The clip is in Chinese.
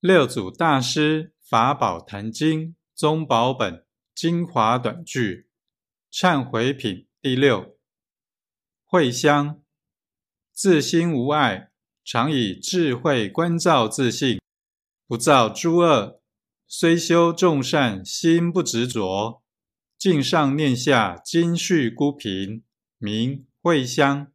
六祖大师法宝坛经宗宝本精华短句忏悔品第六，慧香自心无碍，常以智慧观照自性，不造诸恶，虽修众善，心不执着，境上念下，今续孤贫，名慧香。